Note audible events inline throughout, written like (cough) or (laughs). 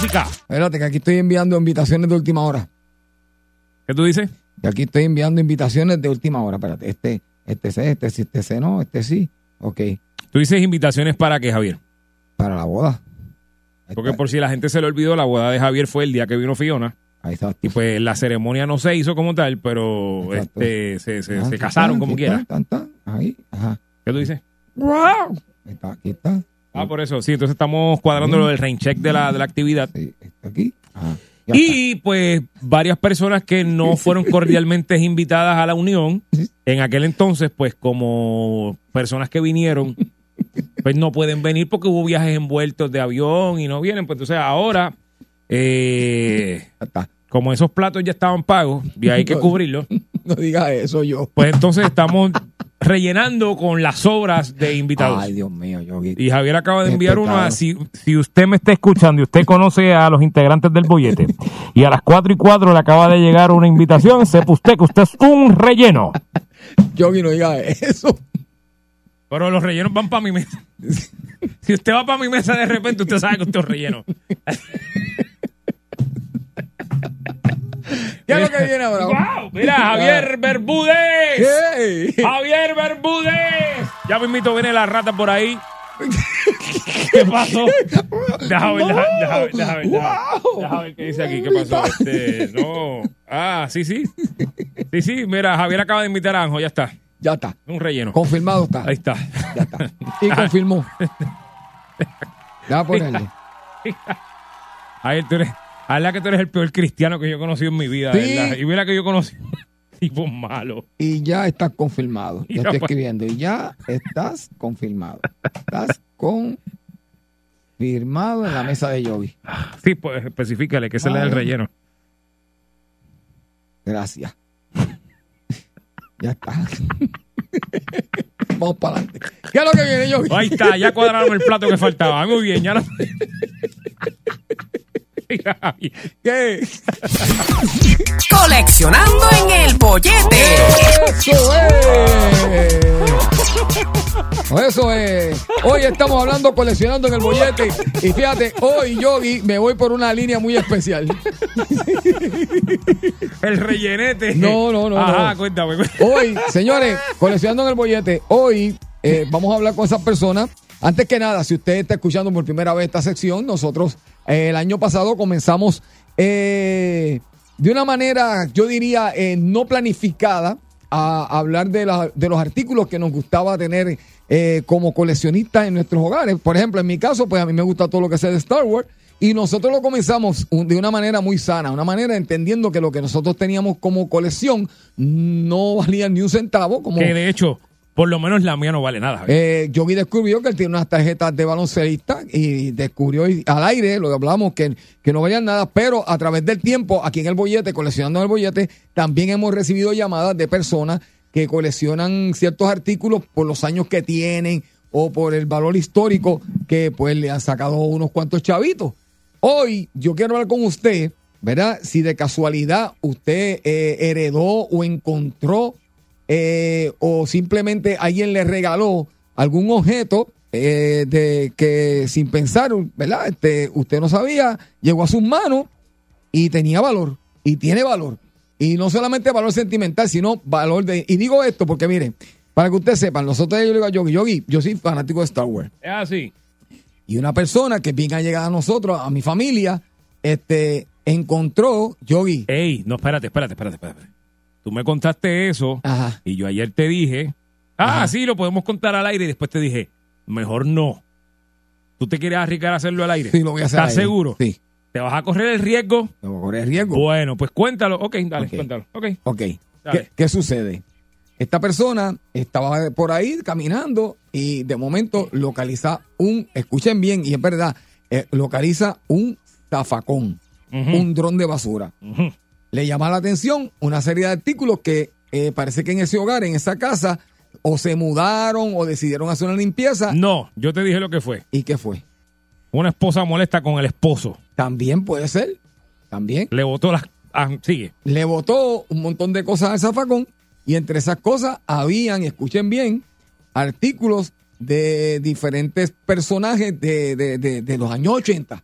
música. Espérate, que aquí estoy enviando invitaciones de última hora. ¿Qué tú dices? Que aquí estoy enviando invitaciones de última hora. Espérate, este, este sí, este sí, este sí, no, este sí. Ok, Tú dices invitaciones para qué, Javier. para la boda. Porque está, por si la gente se le olvidó, la boda de Javier fue el día que vino Fiona. Ahí está. Y pues la ceremonia no se hizo como tal, pero Exacto. este, se, se- Ah, se aquí casaron está, como aquí quiera. está, tan, tan, ahí, ajá. ¿Qué tú dices? Ahí está, aquí está. Ah, por eso. Sí, entonces estamos cuadrando lo del rain check de la, de la actividad. Sí, está aquí. Ajá. Ya Y pues varias personas que no fueron cordialmente (laughs) invitadas a la unión, en aquel entonces, pues como personas que vinieron, (laughs) pues no pueden venir porque hubo viajes envueltos de avión y no vienen. Pues entonces ahora, eh, está. Como esos platos ya estaban pagos y hay que (laughs) cubrirlos, (laughs) No digas eso yo. pues entonces estamos (laughs) rellenando con las obras de invitados. Ay, Dios mío, Yogi. Y Javier acaba de enviar uno a si, si usted me está escuchando y usted conoce a los integrantes del bollete (laughs) y a las 4 y 4 le acaba de llegar una invitación, sepa usted que usted es un relleno. Yogi, no digas eso. Pero los rellenos van para mi mesa. Si usted va para mi mesa de repente, usted sabe que usted es relleno. ¿Qué es lo que viene ahora? ¡Wow! Mira, Javier Bermúdez. ¿Qué? Javier Bermúdez. Ya me invito, viene la rata por ahí. ¿Qué pasó? Déjame ver, déjame, ver, déjame ver. Déjame ver qué dice aquí. ¿Qué pasó? Este, no. Ah, sí, sí. Sí, sí. Mira, Javier acaba de invitar a Anjo. Ya está. Ya está. Un relleno. Confirmado está. Ahí está. Ya está. Y confirmó. (laughs) Déjame ponerle. Ahí tú eres. A la que tú eres el peor cristiano que yo he conocido en mi vida. Sí. ¿verdad? Y mira que yo conocí (laughs) tipo malo. Y ya estás confirmado. (laughs) Ya estoy escribiendo. Y ya estás confirmado. Estás confirmado en la mesa de Yogi. Sí, pues especifícale que ese le da el relleno. Gracias. ya está. Vamos para adelante. ¿Qué es lo que viene, Yogi? Ahí está, ya cuadraron el plato que faltaba. Muy bien, ya lo. ¿Qué? Coleccionando en el bollete. ¡Eso es! Eso es. Hoy estamos hablando, coleccionando en el bollete. Y fíjate, hoy, Yogi, me voy por una línea muy especial. El rellenete. No, no, no, Ajá, no. cuéntame. Hoy, señores, coleccionando en el bollete, hoy eh, vamos a hablar con esas personas. Antes que nada, si usted está escuchando por primera vez esta sección, nosotros el año pasado comenzamos eh, de una manera, yo diría, eh, no planificada a hablar de, los artículos que nos gustaba tener eh, como coleccionistas en nuestros hogares. Por ejemplo, en mi caso, pues a mí me gusta todo lo que sea de Star Wars. Y nosotros lo comenzamos de una manera muy sana, una manera entendiendo que lo que nosotros teníamos como colección no valía ni un centavo. Como Que de hecho, por lo menos la mía no vale nada. eh, Yogi descubrió que él tiene unas tarjetas de baloncelista y descubrió al aire, lo que hablamos, que, que no valían nada, pero a través del tiempo, aquí en el bollete, coleccionando el bollete, también hemos recibido llamadas de personas que coleccionan ciertos artículos por los años que tienen o por el valor histórico que pues le han sacado unos cuantos chavitos. Hoy yo quiero hablar con usted, ¿verdad? Si de casualidad usted eh, heredó o encontró eh, o simplemente alguien le regaló algún objeto eh, de que sin pensar, ¿verdad? Este, usted no sabía, llegó a sus manos y tenía valor y tiene valor. Y no solamente valor sentimental, sino valor de... Y digo esto porque miren, para que ustedes sepan, nosotros yo le digo a Yogi, Yogi, yo soy fanático de Star Wars. Es así. Y una persona que bien ha llegado a nosotros, a mi familia, este, encontró, Yogi, Ey, no, espérate, espérate, espérate, espérate. Tú me contaste eso Ajá. y yo ayer te dije, ah, Ajá. sí, lo podemos contar al aire y después te dije, mejor no. ¿Tú te quieres arriesgar a hacerlo al aire? sí, lo voy a hacer. ¿Estás seguro? Sí. ¿Te vas a correr el riesgo? No voy a correr riesgo. Bueno, pues cuéntalo. Ok, dale, cuéntalo. Ok. Ok. ¿Qué, qué sucede? Esta persona estaba por ahí caminando y de momento localiza un, escuchen bien, y es verdad, eh, localiza un zafacón, un dron de basura. Ujú. Le llama la atención una serie de artículos que eh, parece que en ese hogar, en esa casa, o se mudaron o decidieron hacer una limpieza. No, yo te dije lo que fue. ¿Y qué fue? Una esposa molesta con el esposo. También puede ser. También. Le botó las... ah, sigue. Le botó un montón de cosas al zafacón y entre esas cosas habían, escuchen bien, artículos de diferentes personajes de, de- de- de los años 80.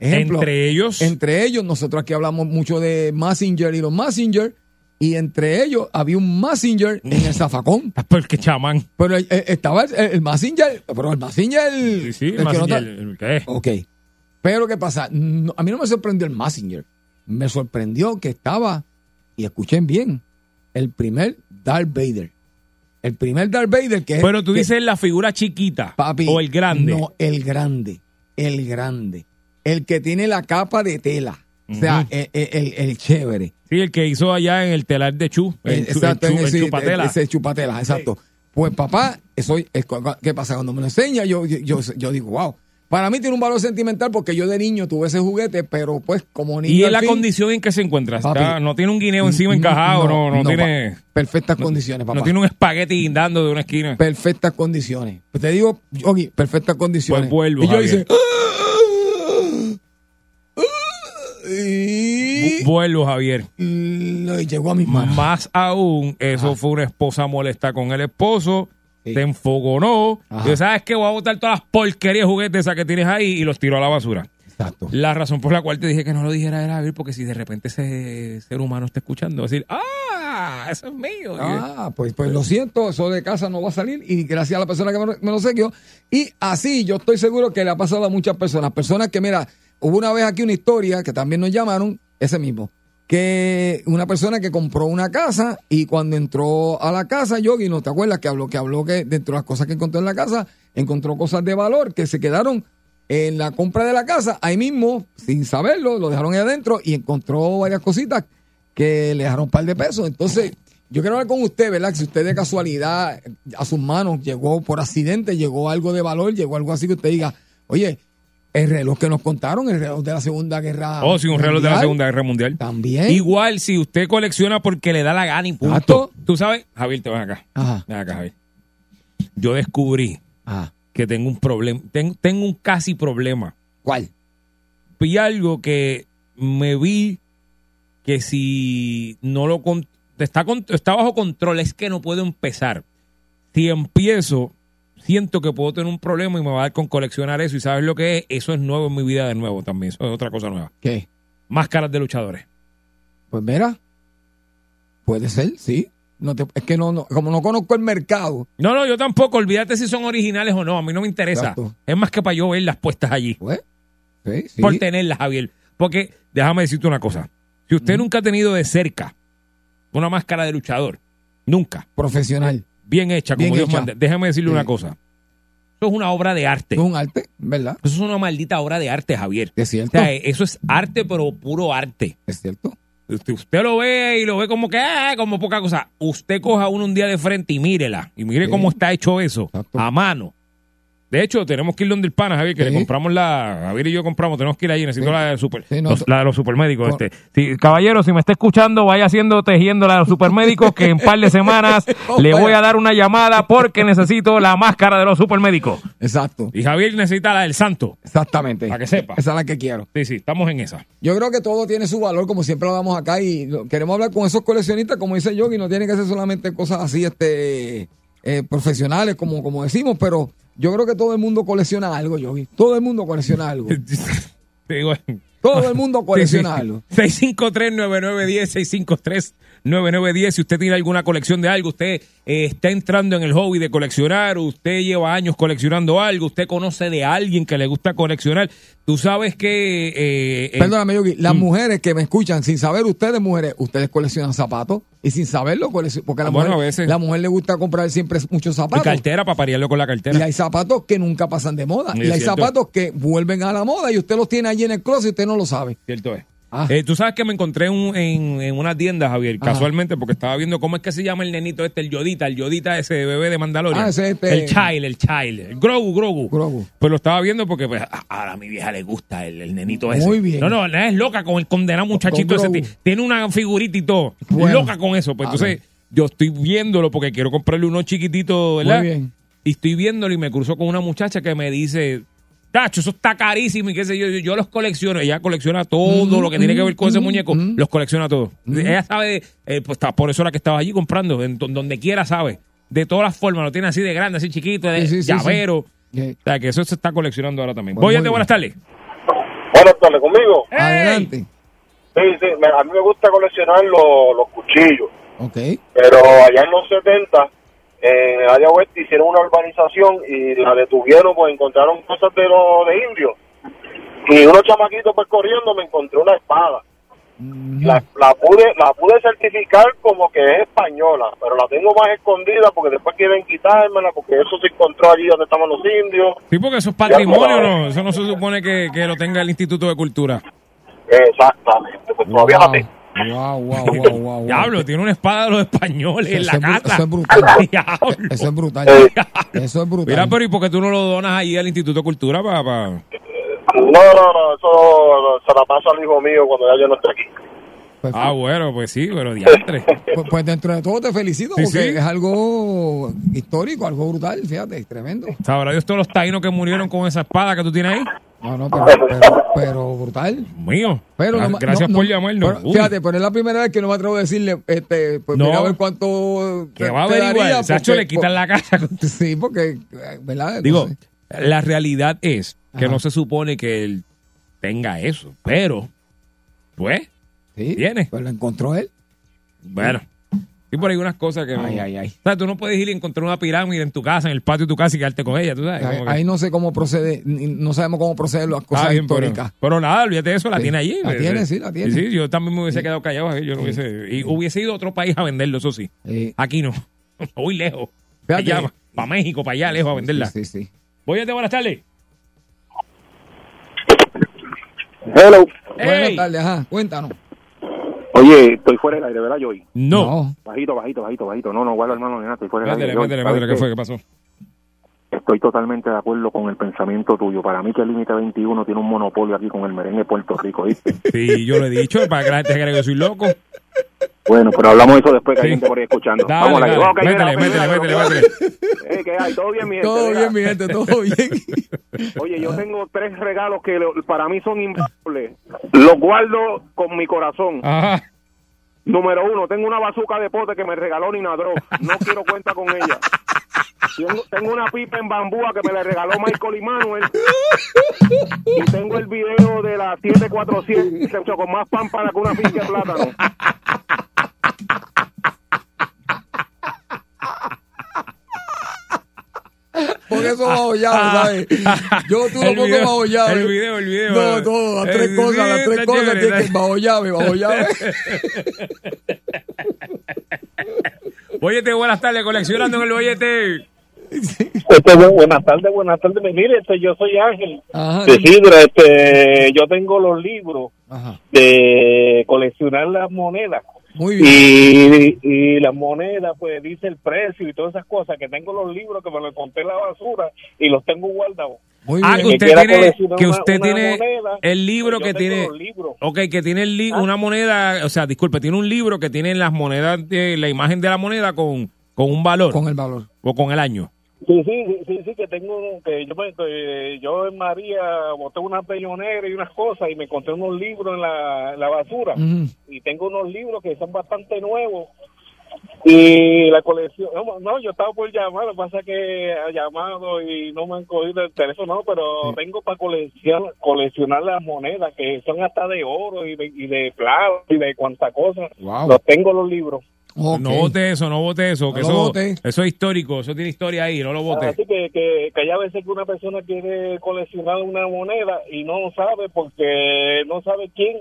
Ejemplo, Entre ellos... entre ellos, nosotros aquí hablamos mucho de Messenger y los Messenger, y entre ellos había un Messenger en el zafacón. (laughs) Porque chamán. Pero eh, eh, estaba el, el Messenger, pero el Messenger... Sí, sí, el no está- el, ¿qué? Ok. Pero ¿qué pasa? No, a mí no me sorprendió el Messenger. Me sorprendió que estaba, y escuchen bien, el primer Darth Vader. El primer Darth Vader que es... Pero tú que- dices la figura chiquita papi, o el grande. No, el grande. El grande. El que tiene la capa de tela. O sea, Ujú. el, el- el chévere. Sí, el que hizo allá en el telar de Chu. El, chu- exacto, chu- en el ese, chupatela. ese chupatela, exacto. Pues papá, eso, es- ¿qué pasa? Cuando me lo enseña, yo, yo, yo, digo, wow. Para mí tiene un valor sentimental porque yo de niño tuve ese juguete, pero pues como niño. y al la fin, condición en que se encuentra. Está- no tiene un guineo encima encajado, no, no, tiene... pa- perfectas condiciones, papá. No tiene un espagueti guindando de una esquina. perfectas condiciones. Pues te digo, Yogi, perfectas condiciones. Pues vuelvo, y yo hice. Y Vuelvo, Javier. lo llegó a mis manos. Más aún, eso fue una esposa molesta con el esposo. Sí. Te enfogonó. Ajá. Y ¿sabes qué? Voy a botar todas las porquerías juguetes esas que tienes ahí y los tiró a la basura. Exacto. La razón por la cual te dije que no lo dijera era Javier, porque si de repente ese ser humano está escuchando, va a decir, ¡ah! Eso es mío. Ah, pues, pues lo siento, eso de casa no va a salir y gracias a la persona que me, me lo siguió. Y así yo estoy seguro que le ha pasado a muchas personas. Personas que, mira, hubo una vez aquí una historia que también nos llamaron, ese mismo, que una persona que compró una casa y cuando entró a la casa, Yogi, ¿no te acuerdas que habló que habló que dentro de las cosas que encontró en la casa, encontró cosas de valor que se quedaron en la compra de la casa, ahí mismo, sin saberlo, lo dejaron ahí adentro y encontró varias cositas que le dejaron un par de pesos. Entonces, yo quiero hablar con usted, ¿verdad? Que si usted de casualidad a sus manos llegó por accidente, llegó algo de valor, llegó algo así que usted diga, oye, el reloj que nos contaron, el reloj de la Segunda Guerra. Oh, sí, un reloj de la Segunda Guerra Mundial. También. Igual si usted colecciona porque le da la gana y punto. Exacto. Tú sabes, Javier, te ven acá. Ajá. Ven acá, Javier. Yo descubrí Ajá. que tengo un problema, tengo, tengo un casi problema. ¿Cuál? Vi algo que me vi que si no lo con- está, con- está bajo control, es que no puedo empezar. Si empiezo, siento que puedo tener un problema y me va a dar con coleccionar eso. ¿Y sabes lo que es? Eso es nuevo en mi vida de nuevo también. Eso es otra cosa nueva. ¿Qué? Máscaras de luchadores. Pues mira, puede ser, sí. No te- es que no, no, como no conozco el mercado, No, no, yo tampoco. Olvídate si son originales o no. A mí no me interesa. Exacto. Es más que para yo verlas puestas allí. pues, sí, sí. Por tenerlas, Javier. Porque, déjame decirte una cosa. Si usted nunca ha tenido de cerca una máscara de luchador, nunca, Profesional. Bien hecha, como Bien Dios hecha. manda, déjame decirle Sí. una cosa. Eso es una obra de arte. Es un arte, ¿verdad? Eso es una maldita obra de arte, Javier. Es O cierto. sea, eso es arte, pero puro arte. Es cierto. Usted, usted lo ve y lo ve como que, ah, como poca cosa. Usted coja uno un día de frente y mírela. Y mire Sí. cómo está hecho eso. Exacto. A mano. De hecho, tenemos que ir donde el pana, Javier, que Sí. le compramos la. Javier y yo compramos, tenemos que ir allí. Necesito Sí. la de, super, Sí, no, los- la de los supermédicos. Este. Caballero, si me está escuchando, vaya haciendo tejiendo la de los supermédicos, que en par de semanas (laughs) Oh, le vaya. voy a dar una llamada porque necesito la máscara de los supermédicos. Exacto. Y Javier necesita la del santo. Exactamente. Para que sepa. Esa es la que quiero. Sí, sí, estamos en esa. Yo creo que todo tiene su valor, como siempre lo damos acá, y queremos hablar con esos coleccionistas, como dice Yogi, no tiene que ser solamente cosas así, este, eh, profesionales, como, como decimos, pero yo creo que todo el mundo colecciona algo, Yogi. Todo el mundo colecciona algo. (laughs) Te digo, Todo el mundo (laughs) colecciona algo. (laughs) 653-9910, 653-9910. Si usted tiene alguna colección de algo, usted eh, está entrando en el hobby de coleccionar, usted lleva años coleccionando algo, usted conoce de alguien que le gusta coleccionar, tú sabes que... eh, eh, Perdóname, Yogi, las Mm. mujeres que me escuchan, sin saber ustedes, mujeres, ustedes coleccionan zapatos y sin saberlo, porque a la, Bueno, mujer, a veces. la mujer le gusta comprar siempre muchos y zapatos. cartera para parearlo con la Y cartera. hay zapatos que nunca pasan de moda. Y hay cierto. zapatos que vuelven a la moda y usted los tiene allí en el closet y usted no lo sabe. Cierto es. Ah. Eh, Tú sabes que me encontré un- en, en una tienda, Javier, Ajá. casualmente, porque estaba viendo cómo es que se llama el nenito este, el Yodita, el Yodita ese bebé de Mandalorian. Ah, ese este- El Child, el Child. El Grogu, Grogu. Grogu. Pues lo estaba viendo porque pues, a, a mi vieja le gusta el, el nenito ese. Muy bien. No, no, es loca con el condenado muchachito Con ese. Tiene una figurita y todo. Bueno. Loca con eso. Pues A entonces, yo estoy viéndolo porque quiero comprarle uno chiquitito, ¿verdad? Muy bien. Y estoy viéndolo y me cruzo con una muchacha que me dice, Tacho, eso está carísimo y qué sé yo, yo, yo los colecciono. Ella colecciona todo lo que tiene que ver con ese muñeco, los colecciona todo. Ella sabe, eh, pues está, por eso era que estaba allí comprando, en don- donde quiera sabe. De todas las formas, lo tiene así de grande, así chiquito, de Sí, sí, sí, llavero. sí. O sea, que eso se está coleccionando ahora también. Pues Voy buenas tardes. Buenas tardes, ¿conmigo? Adelante. Sí, sí, a mí me gusta coleccionar los, los cuchillos, Ok. pero allá en los 70, en el área oeste hicieron una urbanización y la detuvieron, pues encontraron cosas de los de indios. Y unos chamaquitos pues corriendo me encontré una espada. La, la pude la pude certificar como que es española, pero la tengo más escondida porque después quieren quitármela porque eso se encontró allí donde estaban los indios. Sí, porque eso es patrimonio, ¿no? Eso no se supone que, que lo tenga el Instituto de Cultura. Exactamente, pues todavía la tengo. Wow, wow, wow, wow, wow. Diablo, tiene una espada de los españoles en Eso la casa. eso es brutal. (laughs) Diablo. Eso es brutal. Eh. Eso es brutal. Mira, pero ¿y por qué tú no lo donas ahí al Instituto de Cultura para... No, no, no, eso se la pasa al hijo mío cuando ya yo no esté aquí. Pues, Ah, bueno, pues sí, pero diantre. (laughs) pues, pues dentro de todo te felicito Sí, porque sí. es algo histórico, algo brutal, fíjate, tremendo. Sabrá Dios todos los taínos que murieron con esa espada que tú tienes ahí. No, no, pero, pero, pero brutal. Mío. Pero no Gracias no, por no, llamarnos. pero fíjate, pero es la primera vez que no me atrevo a decirle, este, pues mira a ver cuánto que te- va a averiguar. Sacho, le quitan la casa. (laughs) Sí, porque, ¿verdad? Digo, sé. la realidad es que Ajá. no se supone que él tenga eso. Pero, pues, sí, tiene. Pues lo encontró él. bueno. Y por ahí unas cosas que... Ay, ay, ay. O sea, tú no puedes ir y encontrar una pirámide en tu casa, en el patio de tu casa y quedarte con ella, tú sabes. Ahí, Como que- ahí no sé cómo procede, no sabemos cómo proceden las Ah, cosas bien, pero, históricas. pero nada, olvídate de eso, la Sí, tiene allí. la Eh, tiene, eh, sí, la tiene. Sí, yo también me hubiese quedado callado. eh, Yo no hubiese, y hubiese ido a otro país a venderlo, eso sí. Sí. Aquí no. (laughs) Voy lejos. Fíjate. Allá, para México, para allá, lejos a venderla. Sí, sí, sí. Voy a buenas tardes. Hello. Buenas Ey. tardes, ajá, cuéntanos. Oye, estoy fuera del aire, ¿verdad, Joy? No. Bajito, bajito, bajito, bajito. No, no, guarda hermano, nena, estoy fuera del aire. Métele, ¿Sabes métele, ¿qué fue? ¿Qué pasó? Estoy totalmente de acuerdo con el pensamiento tuyo. Para mí que el Límite 21 tiene un monopolio aquí con el merengue de Puerto Rico, ¿viste? Sí, yo lo he dicho, para que la gente crea que soy loco. Bueno, pero hablamos de eso después que hay gente por ahí escuchando. Dale, Vamos, dale, la métele, métele, métele. Eh, ¿qué hay? ¿Todo bien, mi gente? Todo bien, mi gente, todo (laughs) bien. Oye, yo tengo tres regalos que lo- para mí son invaluables. Los guardo con mi corazón. Ajá. Número uno, tengo una bazuca de pote que me regaló Nina Dro. No quiero cuenta con ella. Tengo, tengo una pipa en bambúa que me la regaló Michael y Manuel. Y tengo el video de la 747 hecho con más pámpara que una finca de plátano. Porque eso bajo llave, ¿sabes? Yo tú lo pongo bajo llave. el video, el video. No, todo, las tres Eh, cosas, sí, las tres cosas bajo llave, bajo llave. Bollete, buenas tardes, coleccionando en el bollete. Este, bu- buenas tardes, buenas tardes. Mire, este, yo soy Ángel Ajá. de Sidra. Este, yo tengo los libros Ajá. de coleccionar las monedas. Muy bien. Y, y las monedas, pues dice el precio y todas esas cosas. Que tengo los libros que me los encontré en la basura y los tengo guardados. Muy Ah, bien. que usted tiene, que usted una tiene moneda, el libro pues que yo tengo tiene. Ok, que tiene el li- Ah. una moneda, o sea, disculpe, tiene un libro que tiene las monedas, de, la imagen de la moneda con, con un valor Con el valor. o con el año. Sí, sí, sí, sí, sí, que tengo, que yo, me- que yo en María boté una pellonera y unas cosas y me encontré unos libros en la, en la basura. Y tengo unos libros que son bastante nuevos. Y la colección, no, no, yo estaba por llamar, lo que pasa es que ha llamado y no me han cogido el teléfono, no, pero tengo para coleccionar, coleccionar las monedas que son hasta de oro y de, y de plata y de cuanta cosa. Wow. Los tengo los libros. No vote eso, no vote eso, que No eso, vote. eso es histórico, eso tiene historia ahí, no lo vote. Así que, que, que hay a veces que una persona quiere coleccionar una moneda y no sabe porque no sabe quién,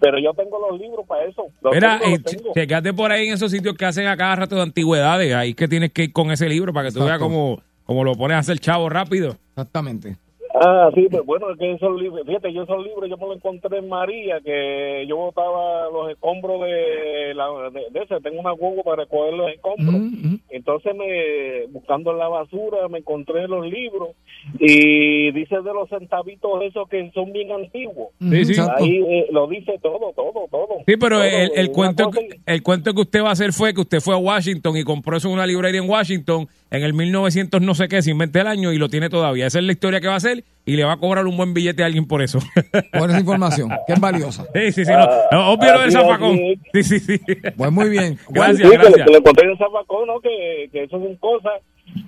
pero yo tengo los libros para eso. Mira, eh, checate por ahí en esos sitios que hacen a cada rato de antigüedades, ahí que tienes que ir con ese libro para que tú veas cómo, cómo lo pones a hacer chavo rápido. Exactamente. Ah, sí, pues bueno, es que esos libros, fíjate, yo esos libros yo me los encontré en María, que yo botaba los escombros de, la, de, de ese, tengo una huevo para recoger los escombros. Mm, mm. Entonces, me buscando en la basura, me encontré los libros y dice de los centavitos esos que son bien antiguos. Sí, sí. Ahí eh, lo dice todo, todo, todo. Sí, pero Todo, el, cuento, el cuento que usted va a hacer fue que usted fue a Washington y compró eso en una librería en Washington en el 1900 no sé qué, se inventa el año y lo tiene todavía. Esa es la historia que va a hacer y le va a cobrar un buen billete a alguien por eso. (laughs) Por esa información, que es valiosa. sí, sí, sí. No, no, obvio lo del zafacón. Sí, sí, sí. Pues muy bien. (laughs) Gracias, Sí, que, gracias. que lo encontré en Zafacón, ¿no? Que, que eso son cosas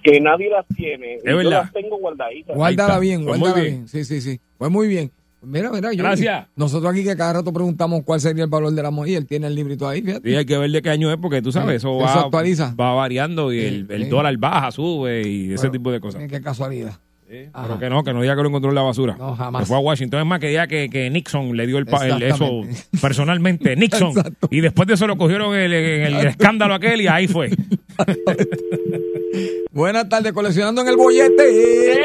que nadie las tiene. Y yo verdad. las tengo guardaditas. Guárdala bien, Pues guárdala bien. bien. Sí, sí, sí. Pues muy bien. Mira, mira, yo. Gracias. Nosotros aquí que cada rato preguntamos cuál sería el valor de la moneda y él tiene el librito ahí, fíjate. Sí, hay que ver de qué año es porque tú sabes, eso Eso va, actualiza. va variando y el, el sí. dólar baja, sube y ese tipo de cosas. Mira Qué casualidad. Pero que no, que no diga que lo encontró en la basura. No, jamás. Que fue a Washington. Es más, que diga que, que Nixon le dio el, el- eso personalmente. (laughs) Nixon. Exacto. Y después de eso lo cogieron en el, el escándalo aquel y ahí fue. (laughs) Buenas tardes, coleccionando en el bollete.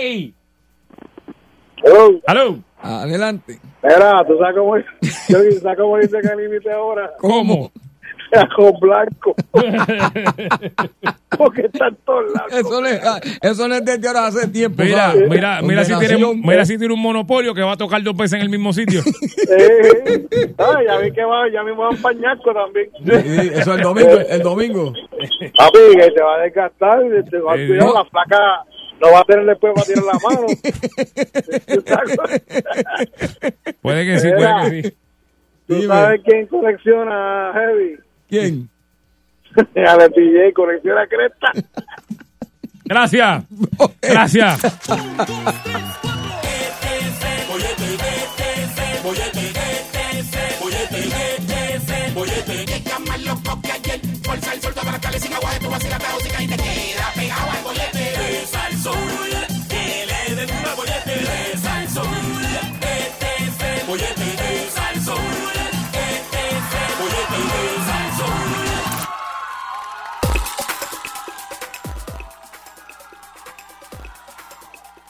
¡Ey! Oh, ¡Aló! Adelante. Mira, tú sabes cómo, yo, ¿sabes cómo dice que límite ahora? ¿Cómo? (laughs) Con blanco. (laughs) Porque están todos lados. Eso no ah, eso no es desde ahora hace tiempo. Mira, ¿sabes? mira, mira si, tiene, mira si tiene un monopolio que va a tocar dos veces en el mismo sitio. (laughs) Eh, ah, ya vi que va, ya me voy a empañarco también. Sí, eso el domingo, el domingo. Papi, que te va a desgastar, te va a tirar no. la placa, no va a tener después para tirar la mano. (laughs) Puede que sí, Mira. puede que sí. ¿Tú Dime. sabes quién colecciona Heavy? ¿Quién? (laughs) Alex DJ colecciona Cresta. Gracias. Gracias. (laughs)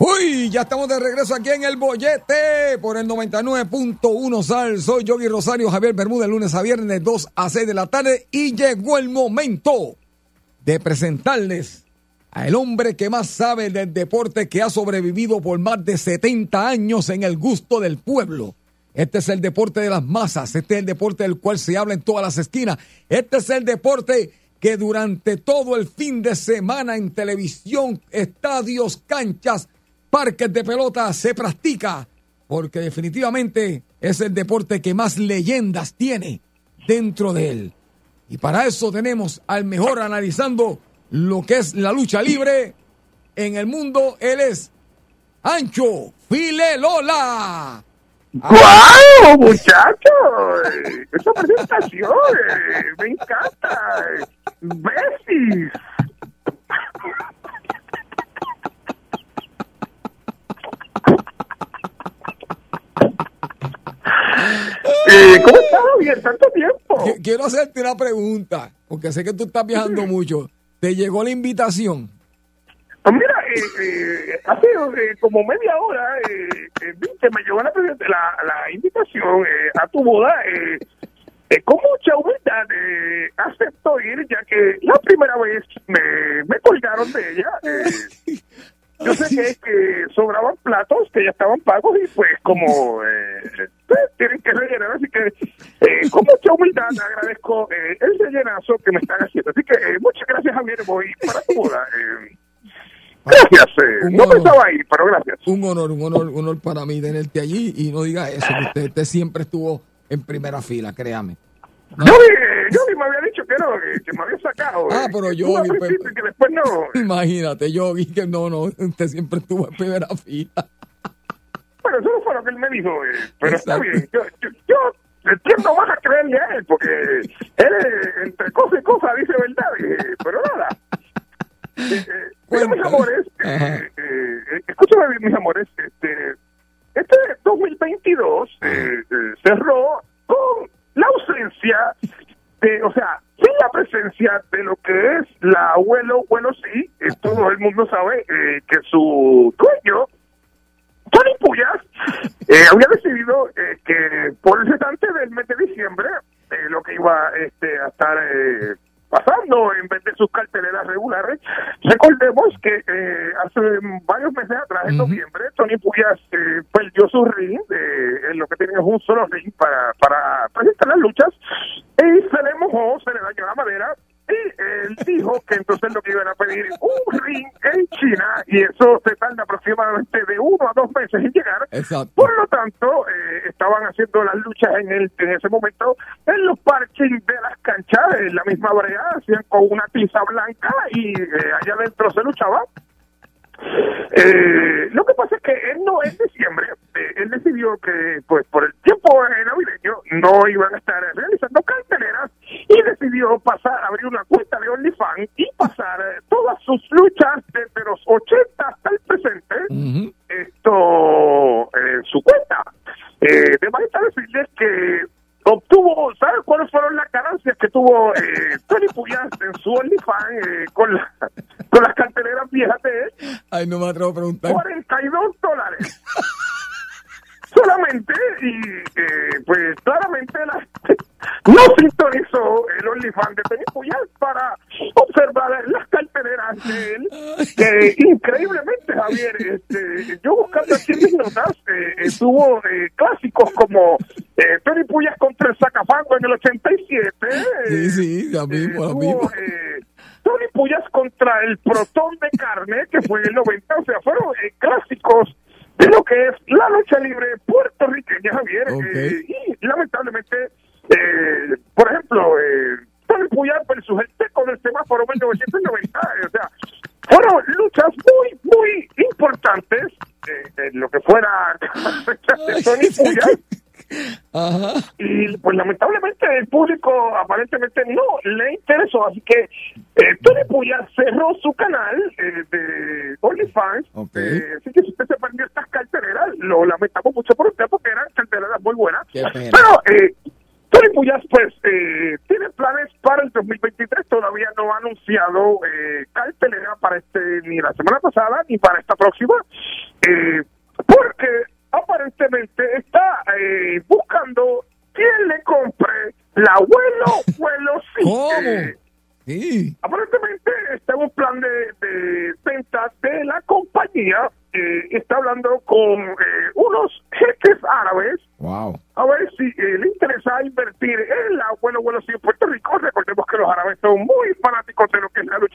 Uy, ya estamos de regreso aquí en el bollete por el 99.1 Sal. Soy Yogi Rosario Javier Bermúdez, lunes a viernes, 2 a 6 de la tarde. Y llegó el momento de presentarles a el hombre que más sabe del deporte que ha sobrevivido por más de 70 años en el gusto del pueblo. Este es el deporte de las masas, este es el deporte del cual se habla en todas las esquinas. Este es el deporte que durante todo el fin de semana en televisión, estadios, canchas, parques de pelota se practica, porque definitivamente es el deporte que más leyendas tiene dentro de él. Y para eso tenemos al mejor analizando lo que es la lucha libre en el mundo. Él es Ancho Filelola. ¡Guau, muchachos! Esa presentación eh, me encanta. ¡Besis! Eh, ¿Cómo estás, Javier? ¿Tanto tiempo? Qui- Quiero hacerte una pregunta, porque sé que tú estás viajando mucho. ¿Te llegó la invitación? Pues mira, eh, eh, hace eh, como media hora, eh, eh, viste, me llegó la, la, la invitación eh, a tu boda. Con mucha humildad eh, acepto ir, ya que la primera vez me, me colgaron de ella. yo sé que, que sobraban platos que ya estaban pagos y pues como eh, tienen que rellenar, así que eh, con mucha humildad agradezco eh, el rellenazo que me están haciendo. Así que eh, muchas gracias Javier, voy para tu boda. eh. Gracias, eh, Un no honor. pensaba ir, pero gracias. Un honor, un honor, un honor para mí tenerte allí y no diga eso, que usted, usted siempre estuvo en primera fila, créame. No. Yo, eh, yo me había dicho que no, que, me había sacado. Ah, pero que yo, estuvo al pues, que después no. Imagínate, yo vi que no, no, usted siempre estuvo en primera fila. Bueno, eso no fue lo que él me dijo, eh, pero está bien. Yo, yo, yo entiendo más a creerle a él, porque él, eh, entre cosa y cosa, dice verdad, eh, pero nada. Eh, eh, mira, mis amores, Ajá. eh, eh, escúchame bien, mis amores, este, este 2022 eh, eh, cerró con la ausencia de, o sea, sin la presencia de lo que es la abuelo, bueno, sí, eh, todo el mundo sabe eh, que su dueño Puyas eh, había decidido eh, que por el cesante del mes de diciembre, eh, lo que iba este, a estar eh, pasando en vez de sus carteleras regulares, recordemos que eh, hace varios meses atrás, en noviembre, Tony Puyas eh, perdió su ring, eh, en lo que tenía es un solo ring para, para presentar las luchas, y se le mojó, se le dañó la madera, él dijo que entonces lo que iban a pedir un ring en China y eso se tarda aproximadamente de uno a dos meses en llegar. Exacto. Por lo tanto, eh, estaban haciendo las luchas en el en ese momento en los parkings de las canchas, en la misma brea, hacían con una tiza blanca y eh, allá adentro se luchaba. Eh, lo que pasa es que él no en diciembre, eh, él decidió que pues por el tiempo navideño no iban a estar realizando carteleras y decidió pasar, abrir una cuenta de OnlyFans y pasar eh, todas sus luchas desde los 80 hasta el presente esto en su cuenta. Eh, de manera decirles que obtuvo, ¿sabes cuáles fueron las ganancias que tuvo eh, Tony Puyas en su OnlyFans eh, con, la- con las carteleras viejas de él? Ay, no me atrevo a preguntar. 42 dólares. Solamente, y eh, pues claramente la no sintonizó el OnlyFans de Tony Puyas para observar las carteleras de él, que increíblemente, Javier, este, yo buscando aquí en mis notas, eh, eh, clásicos como eh, Tony Puyas contra el Sacafango en el 87. Sí, sí, tuvo, mismo. eh, Tony Puyas contra el Protón de Carne, que fue en el 90, o sea, fueron eh, clásicos de lo que es la lucha libre puertorriqueña, Javier. Ok. eh, y lamentablemente, eh, por ejemplo, eh, Tony Puyas versus el Teco del semáforo en 1990, eh, o sea, fueron luchas muy, muy importantes en lo que fuera de Tony Puyas. Ajá. Y pues lamentablemente el público aparentemente no le interesó, así que eh, Tony Puya cerró su canal eh, de OnlyFans. Ok. Eh, así que si usted se perdió estas carteleras, lo lamentamos mucho por usted porque eran carteleras muy buenas. Pero eh, Puyas pues eh, tiene planes para el 2023, todavía no ha anunciado eh, cartelera para este ni la semana pasada ni para esta próxima, eh, porque aparentemente está eh, buscando quien le compre la abuelo, abuelo (laughs) sí. Aparentemente está en un plan de, de ventas de la compañía. eh, está hablando con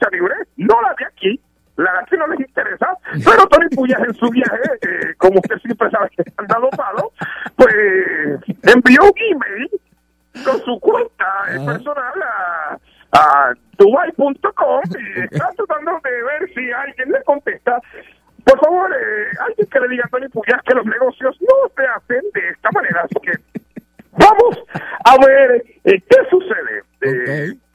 lucha libre, no la de aquí. La de aquí no les interesa, pero Tony Puyas en su viaje, eh, como usted siempre sabe que han dado palo, pues envió un email con su cuenta eh, personal a, a dubai.com y (laughs) está tratando de ver si alguien le contesta. Por favor, eh, alguien que le diga a Tony Puyas que los negocios no se hacen de esta manera. Así que vamos a ver eh, qué sucede. Eh, Ok. no tenemos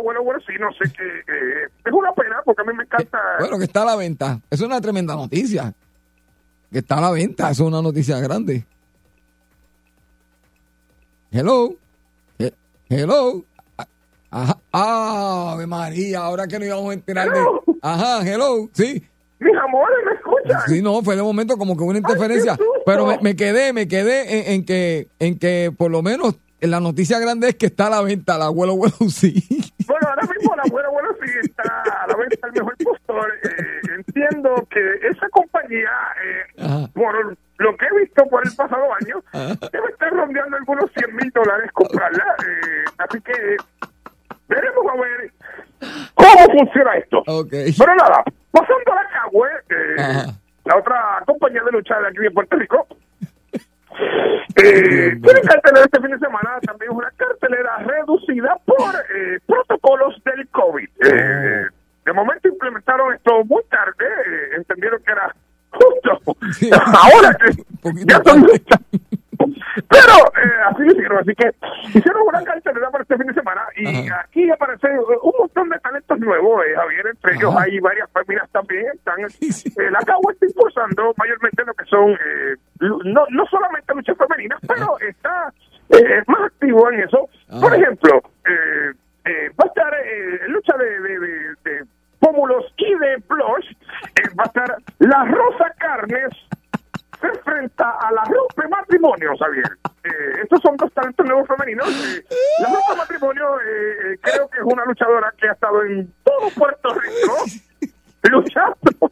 abuelo, bueno, sí, no sé qué. eh, es una pena porque a mí me encanta. Bueno, que está a la venta. Es una tremenda noticia. Que está a la venta. Eso es una noticia grande. Hello. He- Hello. Ah, Ajá. Ah, Ave María, ahora que nos íbamos a enterar de. Ajá, hello. Sí. Mis amores, ¿me escuchan? Sí, no, fue de momento como que una interferencia. Pero me, me quedé, me quedé en, en que, en que por lo menos la noticia grande es que está a la venta el abuelo abuelo (laughs) sí. Bueno, ahora mismo la abuela, bueno, sí está a la venta el mejor postor. Eh, entiendo que esa compañía, eh, por lo que he visto por el pasado año, Ajá. debe estar rondeando algunos 100 mil dólares comprarla. Eh, así que veremos a ver cómo funciona esto. Ok. Pero nada, pasando a la Cagüe, eh, la otra compañía de lucha de aquí de Puerto Rico, eh, tiene cartelera este fin de semana, también una cartelera reducida por eh, protocolos del COVID. Eh, de momento implementaron esto muy tarde, eh, entendieron que era justo (laughs) ahora que (laughs) ya son muchas. Pero eh, así lo hicieron, así que hicieron una cartelera para este fin de semana y Ajá. aquí aparece eh, un montón de talentos nuevos, eh, Javier, entre ellos Ajá. hay varias féminas también, están, Sí, sí. eh, la CAGUA está impulsando mayormente lo que son, eh, no, no solamente luchas femeninas, pero está eh, más activo en eso. Por Ajá. ejemplo, va a estar eh, lucha de, de, de, de pómulos y de blush, eh, va a estar la Rosa Carnes rompe matrimonio, Javier. (laughs) Eh, estos son dos talentos nuevos femeninos. Eh, la rompe matrimonio eh, eh, creo que es una luchadora que ha estado en todo Puerto Rico (laughs) luchando.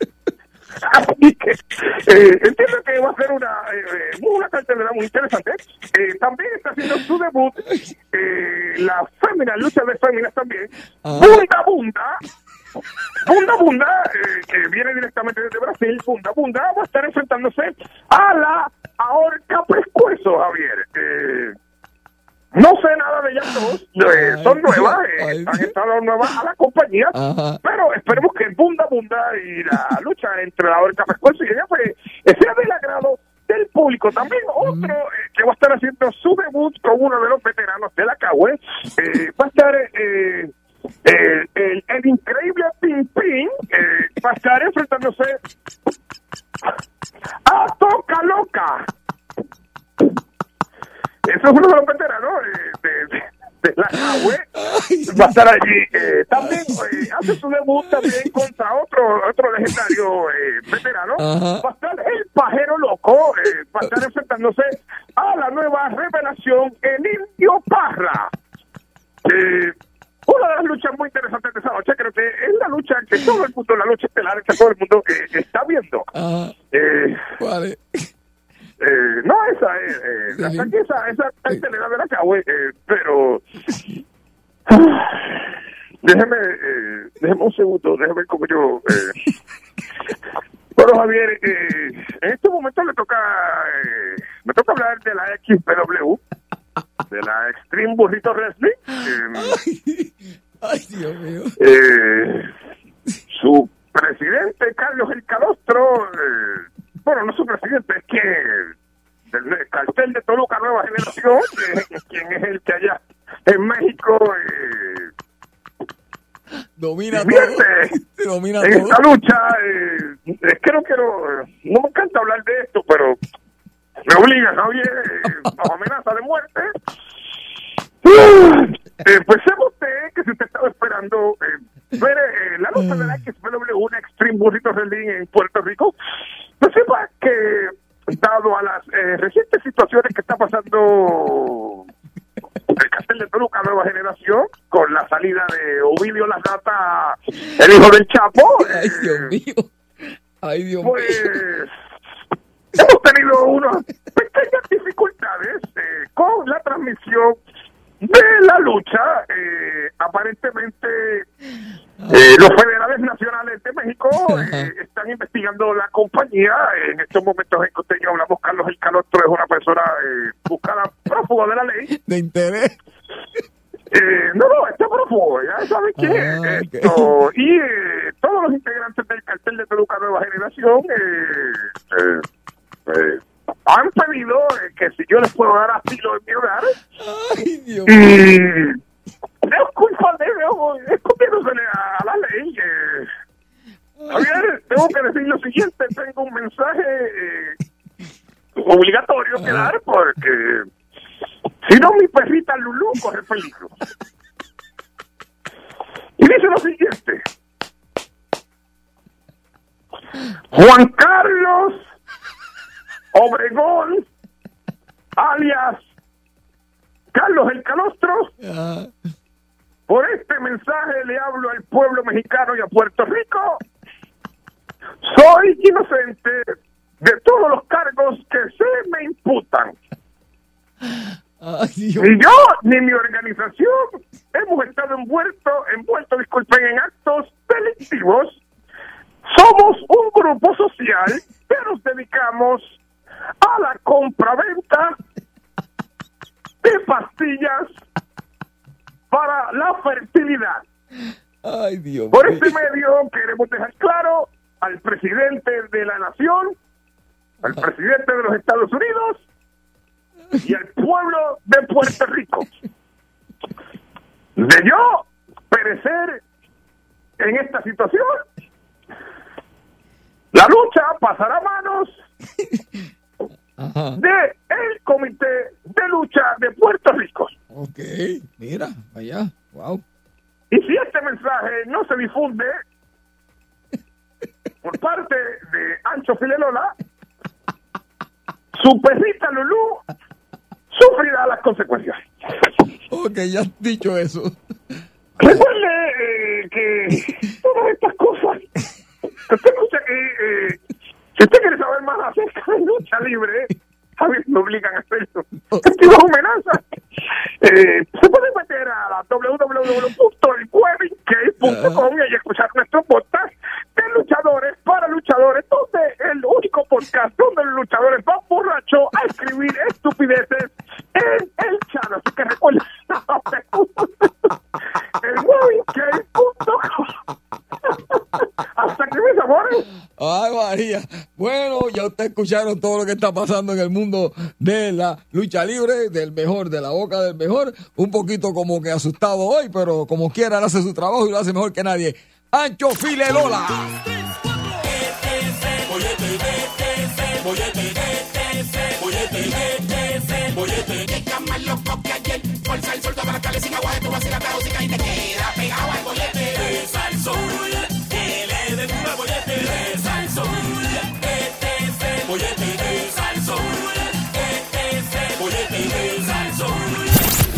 (laughs) Así que eh, entiendo que va a ser una, eh, una cartelera muy interesante. También está haciendo su debut la fémina, lucha de féminas también. Ah. Bunda Bunda. Bunda Bunda, eh, que viene directamente desde Brasil, Bunda Bunda, va a estar enfrentándose a la Ahorca Pescuezo, Javier. Eh, no sé nada de ellas dos, (laughs) eh, son nuevas, (laughs) eh, han estado nuevas a la compañía, Ajá. pero esperemos que Bunda Bunda y la (laughs) lucha entre la Orca Pescuezo y ella pues, sea del agrado del público. También otro eh, que va a estar haciendo su debut con uno de los veteranos de la CAUE, va a estar eh, eh, el, el increíble Pin, eh, va a estar enfrentándose a Toca Loca. Eso es uno de los veteranos eh, de, de- de la CAUE. Va a estar allí. eh, también eh, hace su debut también contra otro otro legendario eh, veterano. Ajá. Va a estar el pajero loco. eh, va a estar enfrentándose a la nueva revelación, el indio Parra. Eh, una de las luchas muy interesantes de esa noche, creo que es la lucha que todo el mundo, la lucha estelar que todo el mundo eh, está viendo. Ajá. Eh, ¿Cuál es? eh, no, esa es, eh, hasta aquí esa, esa cartelera de la eh, pero (sighs) déjeme, eh, déjeme un segundo, déjeme ver cómo yo... Eh. (laughs) Bueno, Javier, eh, en este momento le toca, me toca hablar de la XPW, de la Extreme Burrito Wrestling. eh, Ay, Dios mío. eh, su presidente, Carlos El Calostro, eh, bueno, no su presidente, es que del cartel de Toluca Nueva Generación, quien es el que allá en México eh, Domina todo. (laughs) Domina en todo. esta lucha. Eh, es que no quiero, no me encanta hablar de esto, pero me obliga, Javier, eh, bajo amenaza de muerte. (laughs) Eh, pues sepa usted que si usted estaba esperando eh, ver eh, la lucha de la XPW, una Extreme Burrito Wrestling en Puerto Rico, pues sepa que dado a las eh, recientes situaciones que está pasando el cartel de Toluca Nueva Generación, con la salida de Ovidio La Rata, el hijo del Chapo, Ay, eh, Dios mío. Ay, Dios pues mío. Hemos tenido unas pequeñas dificultades eh, con la transmisión de la lucha. Eh, aparentemente, eh, los federales nacionales de México eh, están investigando la compañía. En estos momentos en que usted y yo hablamos, Carlos El Calostro es una persona eh, buscada prófugo de la ley. De interés. Eh, no, no, está prófugo, ya saben quién es. Ah, ok. Esto, y eh, todos los integrantes del cartel de Toluca Nueva Generación eh, eh, han pedido eh, que si yo les puedo dar asilo en mi hogar, Ay, Dios y es culpa de ellos, es a la ley. Eh. Javier, tengo que decir lo siguiente, tengo un mensaje eh, obligatorio que dar porque si no mi perrita Lulú corre peligro. Y dice lo siguiente. Juan Carlos Obregón, alias Carlos el Calostro, Ah, por este mensaje le hablo al pueblo mexicano y a Puerto Rico. Soy inocente de todos los cargos que se me imputan. Ni yo ni mi organización hemos estado envueltos, envueltos, disculpen, en actos delictivos. Somos un grupo social que nos dedicamos a la compraventa de pastillas para la fertilidad. Ay, Dios Por este medio queremos dejar claro al presidente de la nación, al presidente de los Estados Unidos y al pueblo de Puerto Rico. De yo perecer en esta situación, la lucha pasará a manos Ajá. de el Comité de Lucha de Puerto Rico. Ok. Mira, allá. Wow. Y si este mensaje no se difunde (laughs) por parte de Ancho Filelola, su perrita Lulú sufrirá las consecuencias. Ok, ya has dicho eso. Recuerde eh, que todas estas cosas, que (laughs) usted escucha eh, si usted quiere saber más acerca de lucha libre, a ver, me obligan a hacerlo. (laughs) Esto es amenaza. Eh, se puede meter a la y escuchar nuestro podcast de luchadores para luchadores, donde el único podcast donde los luchadores van borrachos a escribir estupideces María. Bueno, ya ustedes escucharon todo lo que está pasando en el mundo de la lucha libre, del mejor, de la boca del mejor. Un poquito como que asustado hoy, pero como quiera, hace su trabajo y lo hace mejor que nadie. Ancho Filelola. Bollete